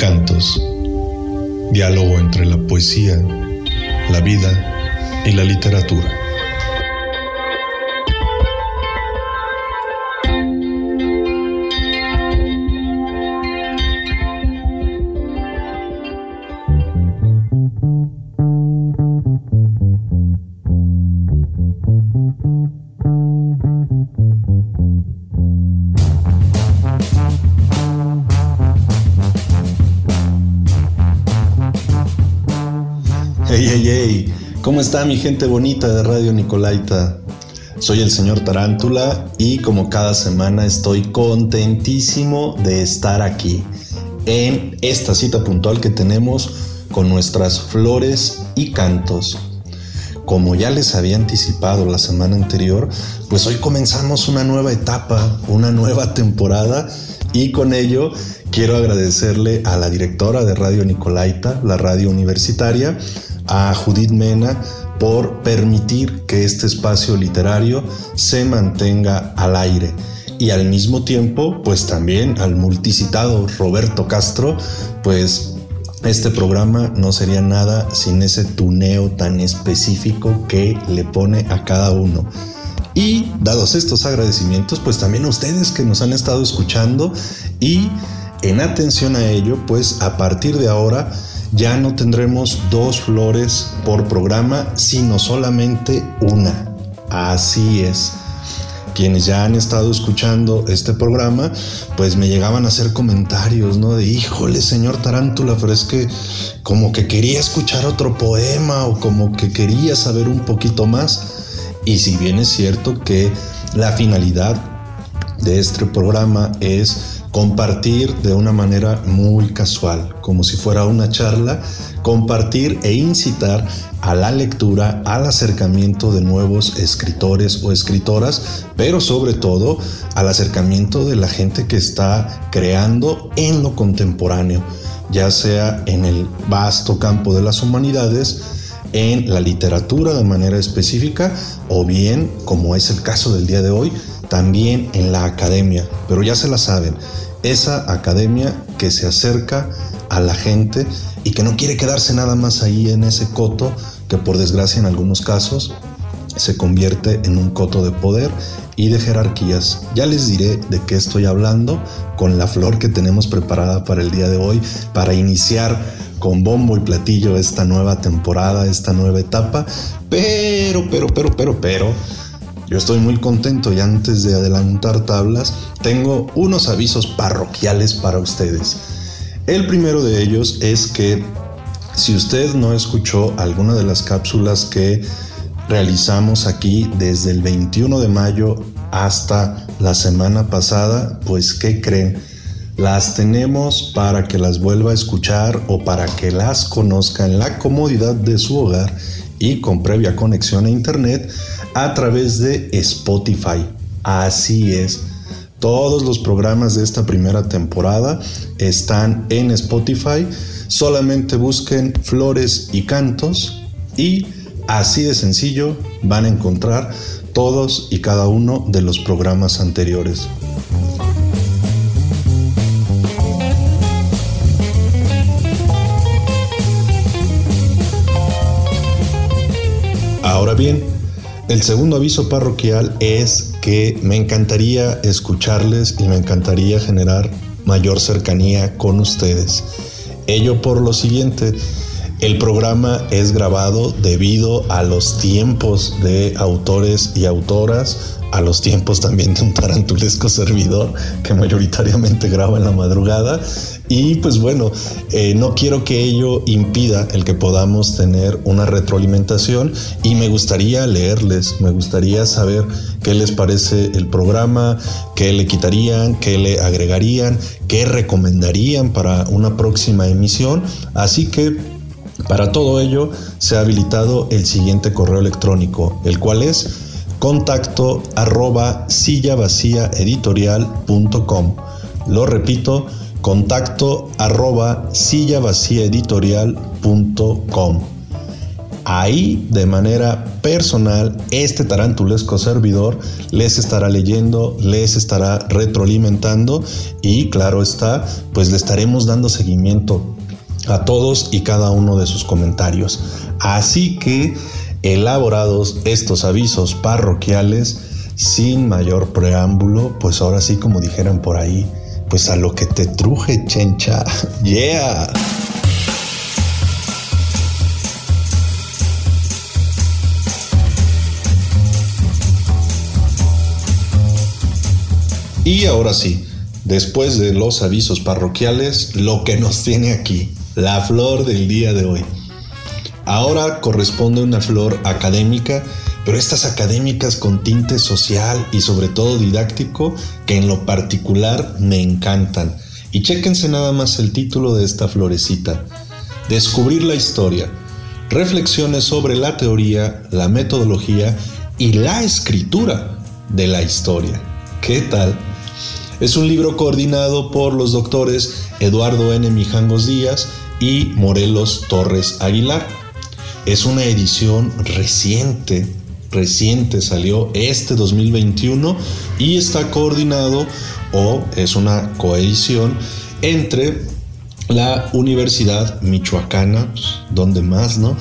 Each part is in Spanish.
cantos. Diálogo entre la poesía, la vida y la literatura. Está mi gente bonita de Radio Nicolaita? Soy el señor Tarántula y como cada semana estoy contentísimo de estar aquí en esta cita puntual que tenemos con nuestras flores y cantos. Como ya les había anticipado la semana anterior, pues hoy comenzamos una nueva etapa, una nueva temporada y con ello quiero agradecerle a la directora de Radio Nicolaita, la radio universitaria, a Judith Mena por permitir que este espacio literario se mantenga al aire y al mismo tiempo pues también al multicitado Roberto Castro pues este programa no sería nada sin ese tuneo tan específico que le pone a cada uno. Y dados estos agradecimientos, pues también a ustedes que nos han estado escuchando y en atención a ello, pues a partir de ahora ya no tendremos dos flores por programa, sino solamente una. Así es. Quienes ya han estado escuchando este programa, pues me llegaban a hacer comentarios, ¿no? De, híjole, señor Tarántula, pero es que como que quería escuchar otro poema o como que quería saber un poquito más. Y si bien es cierto que la finalidad de este programa es compartir de una manera muy casual, como si fuera una charla, compartir e incitar a la lectura, al acercamiento de nuevos escritores o escritoras, pero sobre todo al acercamiento de la gente que está creando en lo contemporáneo, ya sea en el vasto campo de las humanidades, en la literatura de manera específica o bien, como es el caso del día de hoy, también en la academia, pero ya se la saben, esa academia que se acerca a la gente y que no quiere quedarse nada más ahí en ese coto que por desgracia en algunos casos se convierte en un coto de poder y de jerarquías. Ya les diré de qué estoy hablando con la flor que tenemos preparada para el día de hoy, para iniciar con bombo y platillo esta nueva temporada, esta nueva etapa. Pero, pero, pero, pero, pero, yo estoy muy contento y antes de adelantar tablas, tengo unos avisos parroquiales para ustedes. El primero de ellos es que si usted no escuchó alguna de las cápsulas que realizamos aquí desde el 21 de mayo hasta la semana pasada, pues ¿qué creen? Las tenemos para que las vuelva a escuchar o para que las conozca en la comodidad de su hogar y con previa conexión a Internet a través de Spotify. Así es. Todos los programas de esta primera temporada están en Spotify. Solamente busquen flores y cantos y así de sencillo van a encontrar todos y cada uno de los programas anteriores. Ahora bien, el segundo aviso parroquial es que me encantaría escucharles y me encantaría generar mayor cercanía con ustedes. Ello por lo siguiente, el programa es grabado debido a los tiempos de autores y autoras a los tiempos también de un tarantulesco servidor que mayoritariamente graba en la madrugada. Y pues bueno, eh, no quiero que ello impida el que podamos tener una retroalimentación y me gustaría leerles, me gustaría saber qué les parece el programa, qué le quitarían, qué le agregarían, qué recomendarían para una próxima emisión. Así que para todo ello se ha habilitado el siguiente correo electrónico, el cual es contacto arroba editorial.com Lo repito, contacto arroba editorial.com Ahí, de manera personal, este tarantulesco servidor les estará leyendo, les estará retroalimentando y claro está, pues le estaremos dando seguimiento a todos y cada uno de sus comentarios. Así que, elaborados estos avisos parroquiales, sin mayor preámbulo, pues ahora sí como dijeran por ahí, pues a lo que te truje, chencha. Yeah. Y ahora sí, después de los avisos parroquiales, lo que nos tiene aquí, la flor del día de hoy. Ahora corresponde una flor académica, pero estas académicas con tinte social y sobre todo didáctico que en lo particular me encantan. Y chéquense nada más el título de esta florecita. Descubrir la historia. Reflexiones sobre la teoría, la metodología y la escritura de la historia. ¿Qué tal? Es un libro coordinado por los doctores Eduardo N. Mijangos Díaz y Morelos Torres Aguilar. Es una edición reciente, reciente salió este 2021 y está coordinado o es una coedición entre la Universidad Michoacana, pues, donde más, ¿no?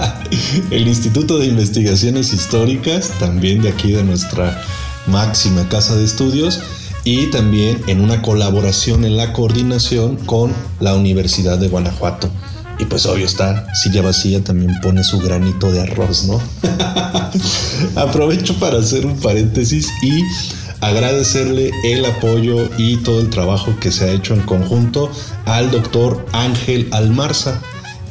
el Instituto de Investigaciones Históricas, también de aquí de nuestra máxima casa de estudios, y también en una colaboración en la coordinación con la Universidad de Guanajuato. Y pues obvio está, Silla Vacía también pone su granito de arroz, ¿no? Aprovecho para hacer un paréntesis y agradecerle el apoyo y todo el trabajo que se ha hecho en conjunto al doctor Ángel Almarza.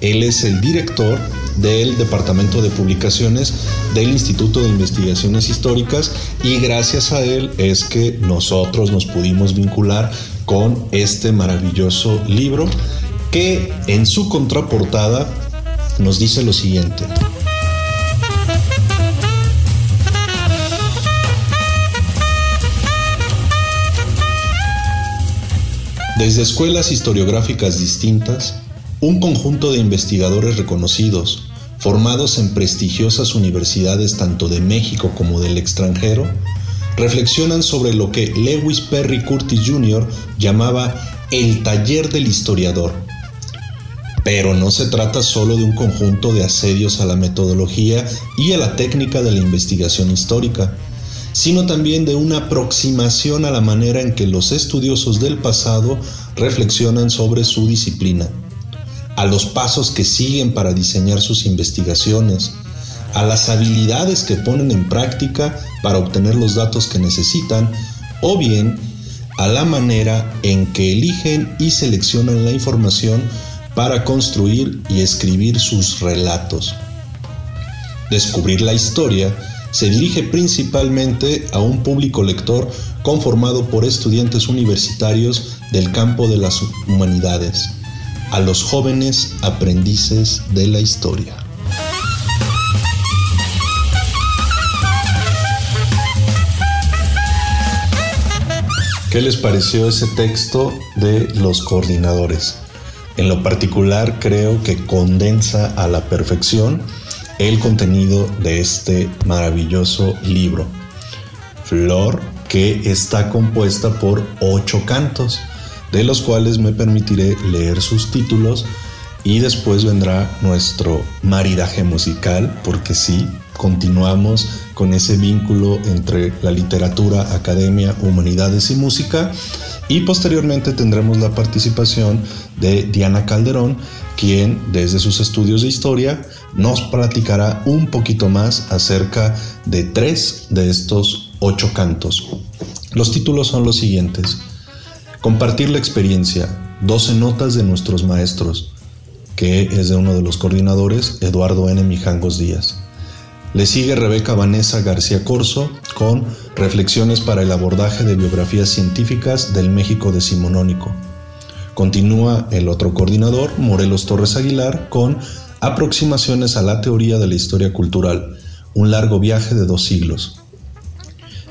Él es el director del Departamento de Publicaciones del Instituto de Investigaciones Históricas y gracias a él es que nosotros nos pudimos vincular con este maravilloso libro que en su contraportada nos dice lo siguiente. Desde escuelas historiográficas distintas, un conjunto de investigadores reconocidos, formados en prestigiosas universidades tanto de México como del extranjero, reflexionan sobre lo que Lewis Perry Curtis Jr. llamaba el taller del historiador. Pero no se trata solo de un conjunto de asedios a la metodología y a la técnica de la investigación histórica, sino también de una aproximación a la manera en que los estudiosos del pasado reflexionan sobre su disciplina a los pasos que siguen para diseñar sus investigaciones, a las habilidades que ponen en práctica para obtener los datos que necesitan, o bien a la manera en que eligen y seleccionan la información para construir y escribir sus relatos. Descubrir la historia se dirige principalmente a un público lector conformado por estudiantes universitarios del campo de las humanidades a los jóvenes aprendices de la historia. ¿Qué les pareció ese texto de los coordinadores? En lo particular creo que condensa a la perfección el contenido de este maravilloso libro. Flor que está compuesta por ocho cantos de los cuales me permitiré leer sus títulos y después vendrá nuestro maridaje musical, porque sí, continuamos con ese vínculo entre la literatura, academia, humanidades y música. Y posteriormente tendremos la participación de Diana Calderón, quien desde sus estudios de historia nos platicará un poquito más acerca de tres de estos ocho cantos. Los títulos son los siguientes. Compartir la experiencia, 12 notas de nuestros maestros, que es de uno de los coordinadores, Eduardo N. Mijangos Díaz. Le sigue Rebeca Vanessa García Corso con Reflexiones para el abordaje de biografías científicas del México decimonónico. Continúa el otro coordinador, Morelos Torres Aguilar, con Aproximaciones a la teoría de la historia cultural, un largo viaje de dos siglos.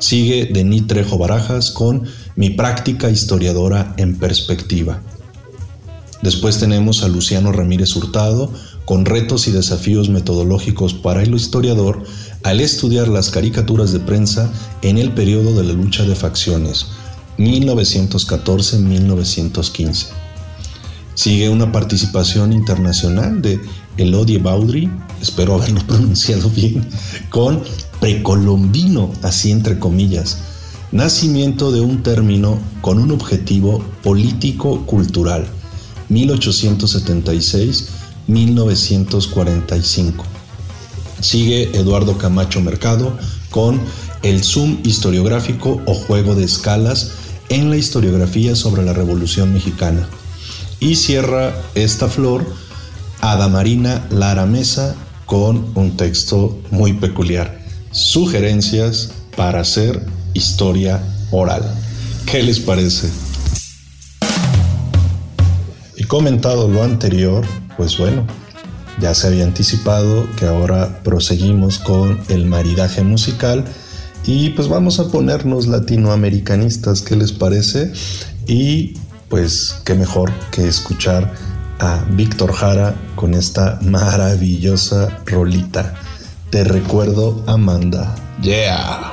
Sigue Denis Trejo Barajas con Mi práctica historiadora en perspectiva. Después tenemos a Luciano Ramírez Hurtado con retos y desafíos metodológicos para el historiador al estudiar las caricaturas de prensa en el periodo de la lucha de facciones, 1914-1915. Sigue una participación internacional de Elodie Baudry, espero haberlo pronunciado bien, con precolombino, así entre comillas, nacimiento de un término con un objetivo político-cultural, 1876-1945. Sigue Eduardo Camacho Mercado con el zoom historiográfico o juego de escalas en la historiografía sobre la Revolución Mexicana. Y cierra esta flor Adamarina Lara Mesa con un texto muy peculiar. Sugerencias para hacer historia oral. ¿Qué les parece? Comentado lo anterior, pues bueno, ya se había anticipado que ahora proseguimos con el maridaje musical y pues vamos a ponernos latinoamericanistas, ¿qué les parece? Y pues qué mejor que escuchar a Víctor Jara con esta maravillosa rolita. Te recuerdo, Amanda. Yeah.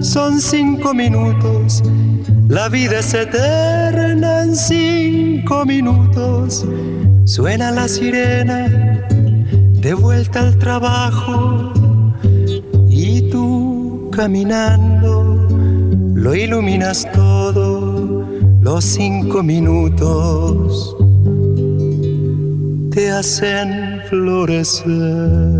Son cinco minutos, la vida es eterna en cinco minutos Suena la sirena de vuelta al trabajo y tú caminando lo iluminas todo, los cinco minutos te hacen florecer.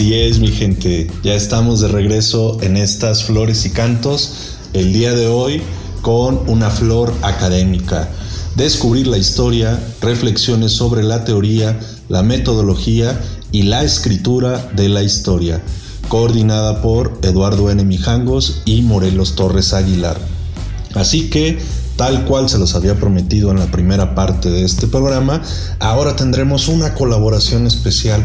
Así es, mi gente. Ya estamos de regreso en estas flores y cantos. El día de hoy con una flor académica descubrir la historia, reflexiones sobre la teoría, la metodología y la escritura de la historia, coordinada por Eduardo N. Mijangos y Morelos Torres Aguilar. Así que, tal cual se los había prometido en la primera parte de este programa, ahora tendremos una colaboración especial.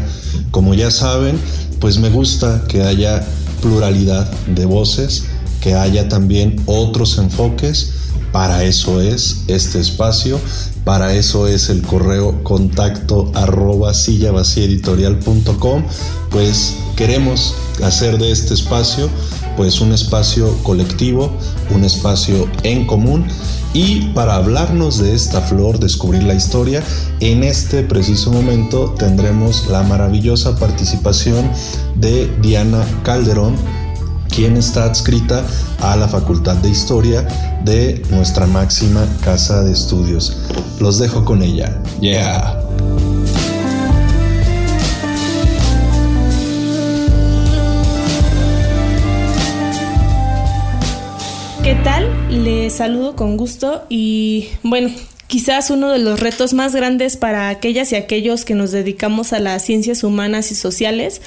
Como ya saben, pues me gusta que haya pluralidad de voces, que haya también otros enfoques para eso es este espacio, para eso es el correo contacto arroba editorial.com. Pues queremos hacer de este espacio pues un espacio colectivo, un espacio en común Y para hablarnos de esta flor, descubrir la historia, en este preciso momento tendremos la maravillosa participación de Diana Calderón, quien está adscrita a la Facultad de Historia de nuestra máxima casa de estudios. Los dejo con ella. Yeah. Les saludo con gusto y bueno, quizás uno de los retos más grandes para aquellas y aquellos que nos dedicamos a las ciencias humanas y sociales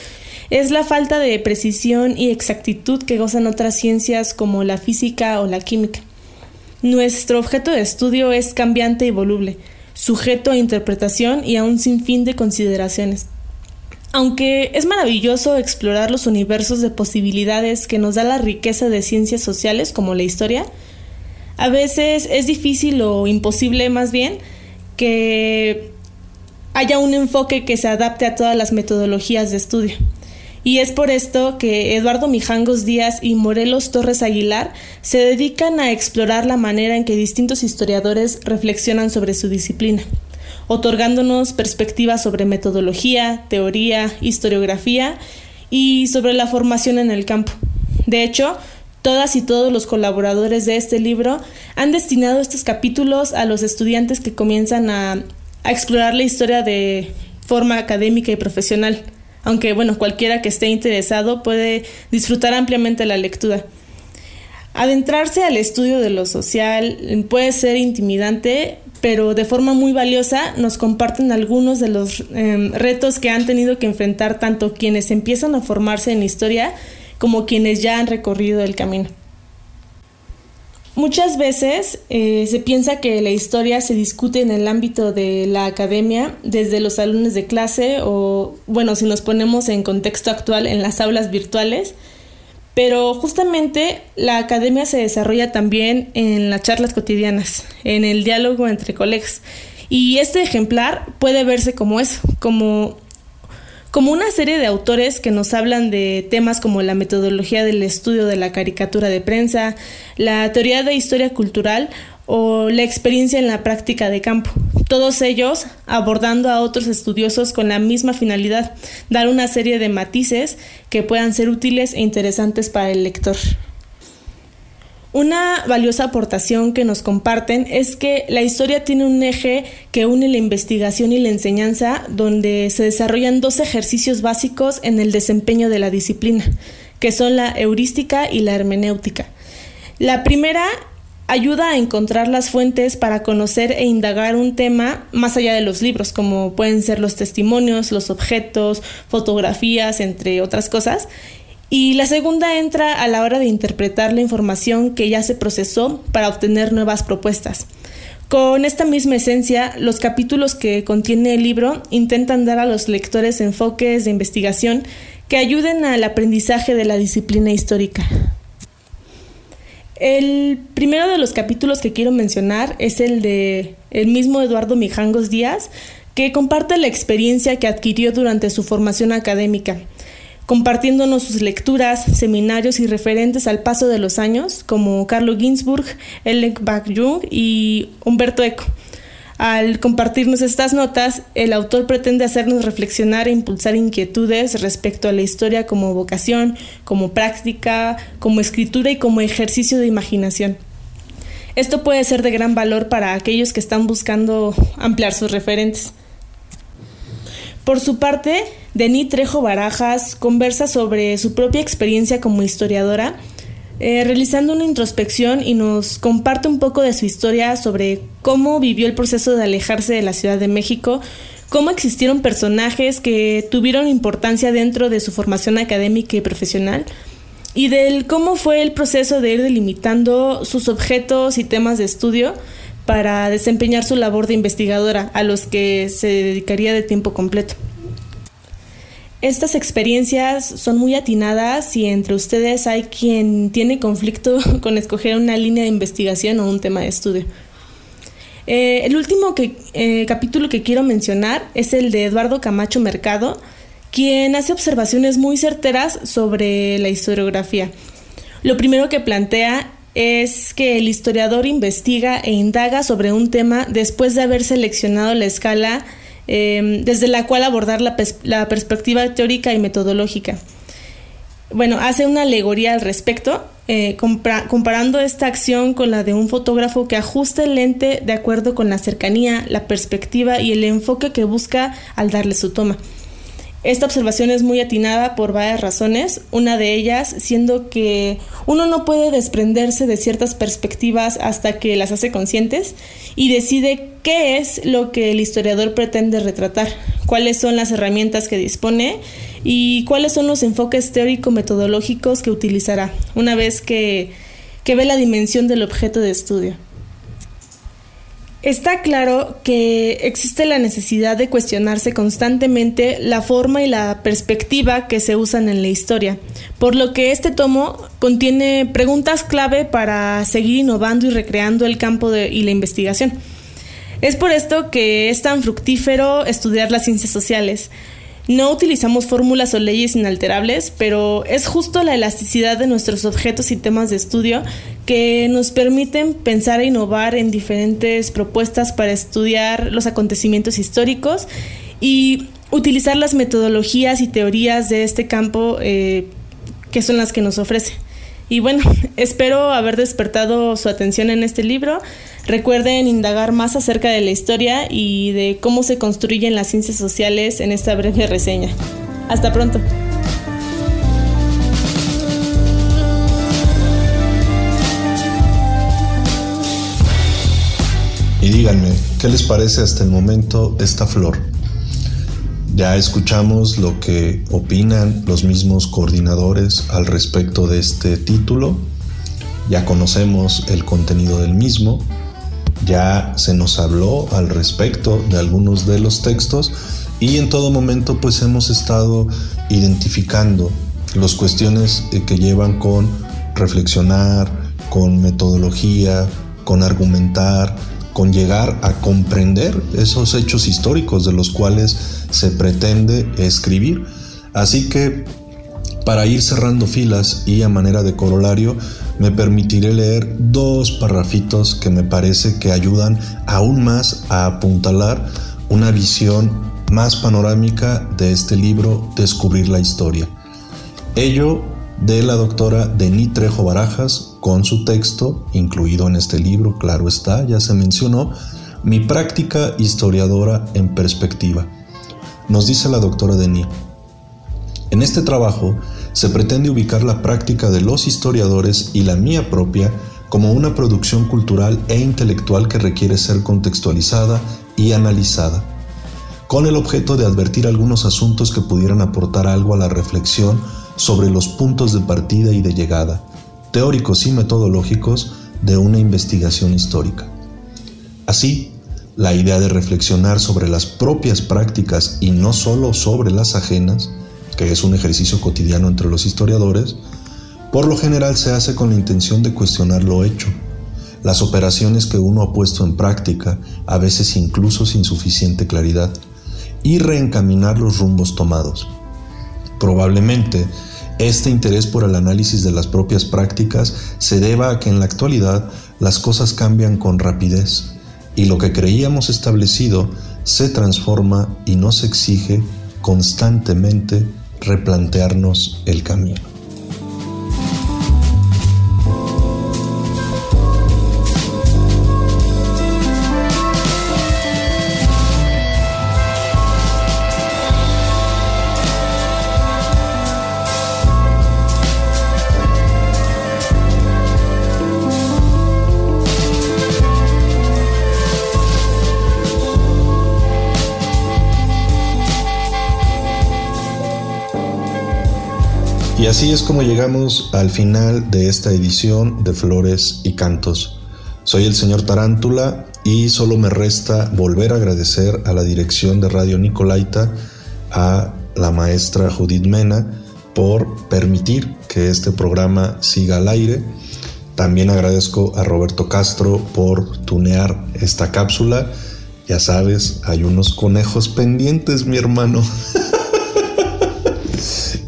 es la falta de precisión y exactitud que gozan otras ciencias como la física o la química. Nuestro objeto de estudio es cambiante y voluble, sujeto a interpretación y a un sinfín de consideraciones. Aunque es maravilloso explorar los universos de posibilidades que nos da la riqueza de ciencias sociales como la historia, a veces es difícil o imposible más bien que haya un enfoque que se adapte a todas las metodologías de estudio. Y es por esto que Eduardo Mijangos Díaz y Morelos Torres Aguilar se dedican a explorar la manera en que distintos historiadores reflexionan sobre su disciplina otorgándonos perspectivas sobre metodología, teoría, historiografía y sobre la formación en el campo. De hecho, todas y todos los colaboradores de este libro han destinado estos capítulos a los estudiantes que comienzan a, explorar la historia de forma académica y profesional, aunque bueno, cualquiera que esté interesado puede disfrutar ampliamente la lectura. Adentrarse al estudio de lo social puede ser intimidante, pero de forma muy valiosa nos comparten algunos de los em, retos que han tenido que enfrentar tanto quienes empiezan a formarse en historia como quienes ya han recorrido el camino. Muchas veces eh, se piensa que la historia se discute en el ámbito de la academia, desde los salones de clase o, bueno, si nos ponemos en contexto actual, en las aulas virtuales, pero justamente la academia se desarrolla también en las charlas cotidianas, en el diálogo entre colegas. Y este ejemplar puede verse como eso, como, como una serie de autores que nos hablan de temas como la metodología del estudio de la caricatura de prensa, la teoría de historia cultural o la experiencia en la práctica de campo. Todos ellos abordando a otros estudiosos con la misma finalidad, dar una serie de matices que puedan ser útiles e interesantes para el lector. Una valiosa aportación que nos comparten es que la historia tiene un eje que une la investigación y la enseñanza, donde se desarrollan dos ejercicios básicos en el desempeño de la disciplina, que son la heurística y la hermenéutica. La primera ayuda a encontrar las fuentes para conocer e indagar un tema más allá de los libros, como pueden ser los testimonios, los objetos, fotografías, entre otras cosas. Y la segunda entra a la hora de interpretar la información que ya se procesó para obtener nuevas propuestas. Con esta misma esencia, los capítulos que contiene el libro intentan dar a los lectores enfoques de investigación que ayuden al aprendizaje de la disciplina histórica. El primero de los capítulos que quiero mencionar es el de el mismo Eduardo Mijangos Díaz, que comparte la experiencia que adquirió durante su formación académica, compartiéndonos sus lecturas, seminarios y referentes al paso de los años, como Carlo Ginzburg, Ellen Bach-Jung y Humberto Eco. Al compartirnos estas notas, el autor pretende hacernos reflexionar e impulsar inquietudes respecto a la historia como vocación, como práctica, como escritura y como ejercicio de imaginación. Esto puede ser de gran valor para aquellos que están buscando ampliar sus referentes. Por su parte, Denis Trejo Barajas conversa sobre su propia experiencia como historiadora eh, realizando una introspección y nos comparte un poco de su historia sobre cómo vivió el proceso de alejarse de la Ciudad de México, cómo existieron personajes que tuvieron importancia dentro de su formación académica y profesional, y del cómo fue el proceso de ir delimitando sus objetos y temas de estudio para desempeñar su labor de investigadora, a los que se dedicaría de tiempo completo. Estas experiencias son muy atinadas y entre ustedes hay quien tiene conflicto con escoger una línea de investigación o un tema de estudio. Eh, el último eh, capítulo que quiero mencionar es el de Eduardo Camacho Mercado, quien hace observaciones muy certeras sobre la historiografía. Lo primero que plantea es que el historiador investiga e indaga sobre un tema después de haber seleccionado la escala em, desde la cual abordar la, perspectiva teórica y metodológica. Bueno, hace una alegoría al respecto, eh, comparando esta acción con la de un fotógrafo que ajusta el lente de acuerdo con la cercanía, la perspectiva y el enfoque que busca al darle su toma. Esta observación es muy atinada por varias razones, una de ellas siendo que uno no puede desprenderse de ciertas perspectivas hasta que las hace conscientes y decide qué es lo que el historiador pretende retratar, cuáles son las herramientas que dispone y cuáles son los enfoques teórico-metodológicos que utilizará, una vez que, que ve la dimensión del objeto de estudio. Está claro que existe la necesidad de cuestionarse constantemente la forma y la perspectiva que se usan en la historia, por lo que este tomo contiene preguntas clave para seguir innovando y recreando el campo y la investigación. Es por esto que es tan fructífero estudiar las ciencias sociales, no utilizamos fórmulas o leyes inalterables, pero es justo la elasticidad de nuestros objetos y temas de estudio que nos permiten pensar e innovar en diferentes propuestas para estudiar los acontecimientos históricos y utilizar las metodologías y teorías de este campo eh, que son las que nos ofrece. Y bueno, espero haber despertado su atención en este libro. Recuerden indagar más acerca de la historia y de cómo se construyen las ciencias sociales en esta breve reseña. Hasta pronto. Y díganme, ¿qué les parece hasta el momento esta flor? Ya escuchamos lo que opinan los mismos coordinadores al respecto de este título, ya conocemos el contenido del mismo, ya se nos habló al respecto de algunos de los textos y en todo momento pues hemos estado identificando las cuestiones eh, que llevan con reflexionar, con metodología, con argumentar, con llegar a comprender esos hechos históricos de los cuales se pretende escribir. Así que para ir cerrando filas y a manera de corolario, me permitiré leer dos parrafitos que me parece que ayudan aún más a apuntalar una visión más panorámica de este libro Descubrir la Historia. Ello de la doctora Denis Trejo Barajas con su texto, incluido en este libro, claro está, ya se mencionó, Mi práctica historiadora en perspectiva nos dice la doctora Denis. En este trabajo se pretende ubicar la práctica de los historiadores y la mía propia como una producción cultural e intelectual que requiere ser contextualizada y analizada, con el objeto de advertir algunos asuntos que pudieran aportar algo a la reflexión sobre los puntos de partida y de llegada, teóricos y metodológicos de una investigación histórica. Así, la idea de reflexionar sobre las propias prácticas y no solo sobre las ajenas, que es un ejercicio cotidiano entre los historiadores, por lo general se hace con la intención de cuestionar lo hecho, las operaciones que uno ha puesto en práctica, a veces incluso sin suficiente claridad, y reencaminar los rumbos tomados. Probablemente, este interés por el análisis de las propias prácticas se deba a que en la actualidad las cosas cambian con rapidez y lo que creíamos establecido se transforma y nos exige constantemente replantearnos el camino. Así es como llegamos al final de esta edición de Flores y Cantos. Soy el señor Tarántula y solo me resta volver a agradecer a la dirección de Radio Nicolaita, a la maestra Judith Mena, por permitir que este programa siga al aire. También agradezco a Roberto Castro por tunear esta cápsula. Ya sabes, hay unos conejos pendientes, mi hermano.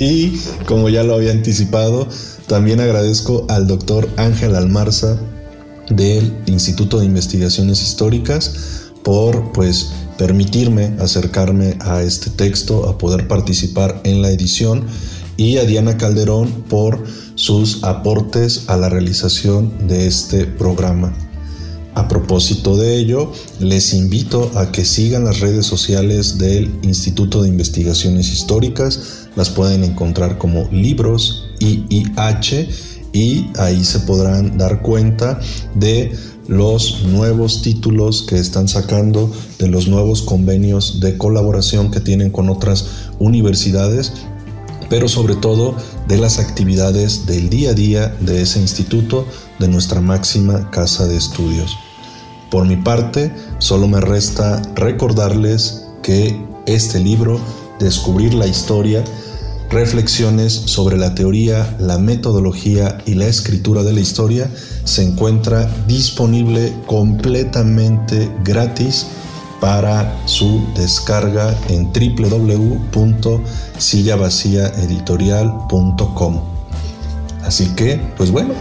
Y como ya lo había anticipado, también agradezco al doctor Ángel Almarza del Instituto de Investigaciones Históricas por pues permitirme acercarme a este texto, a poder participar en la edición y a Diana Calderón por sus aportes a la realización de este programa. A propósito de ello, les invito a que sigan las redes sociales del Instituto de Investigaciones Históricas. Las pueden encontrar como libros IIH y ahí se podrán dar cuenta de los nuevos títulos que están sacando, de los nuevos convenios de colaboración que tienen con otras universidades pero sobre todo de las actividades del día a día de ese instituto, de nuestra máxima casa de estudios. Por mi parte, solo me resta recordarles que este libro, Descubrir la Historia, Reflexiones sobre la teoría, la metodología y la escritura de la historia, se encuentra disponible completamente gratis para su descarga en www.sillavaciaeditorial.com. Así que, pues bueno,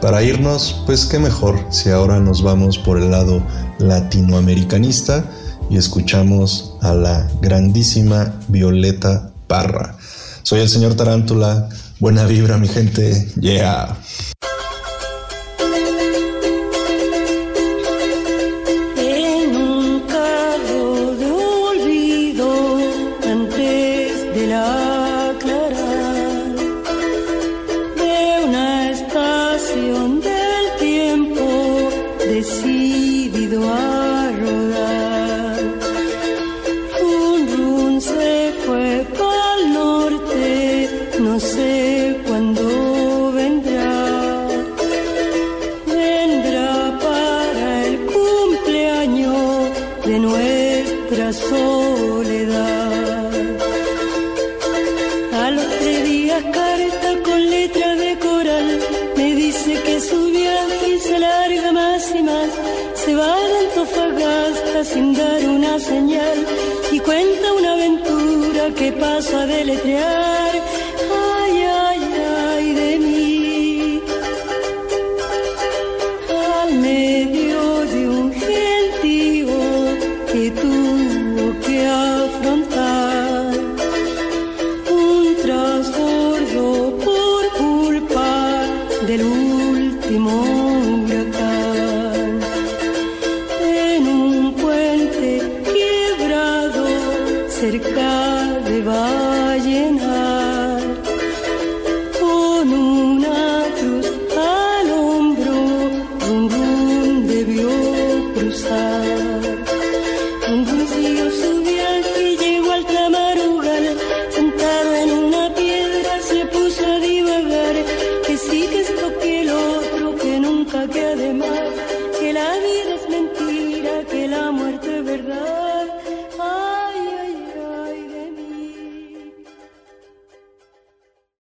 para irnos, pues qué mejor si ahora nos vamos por el lado latinoamericanista y escuchamos a la grandísima Violeta Parra. Soy el señor Tarántula. Buena vibra, mi gente. Yeah.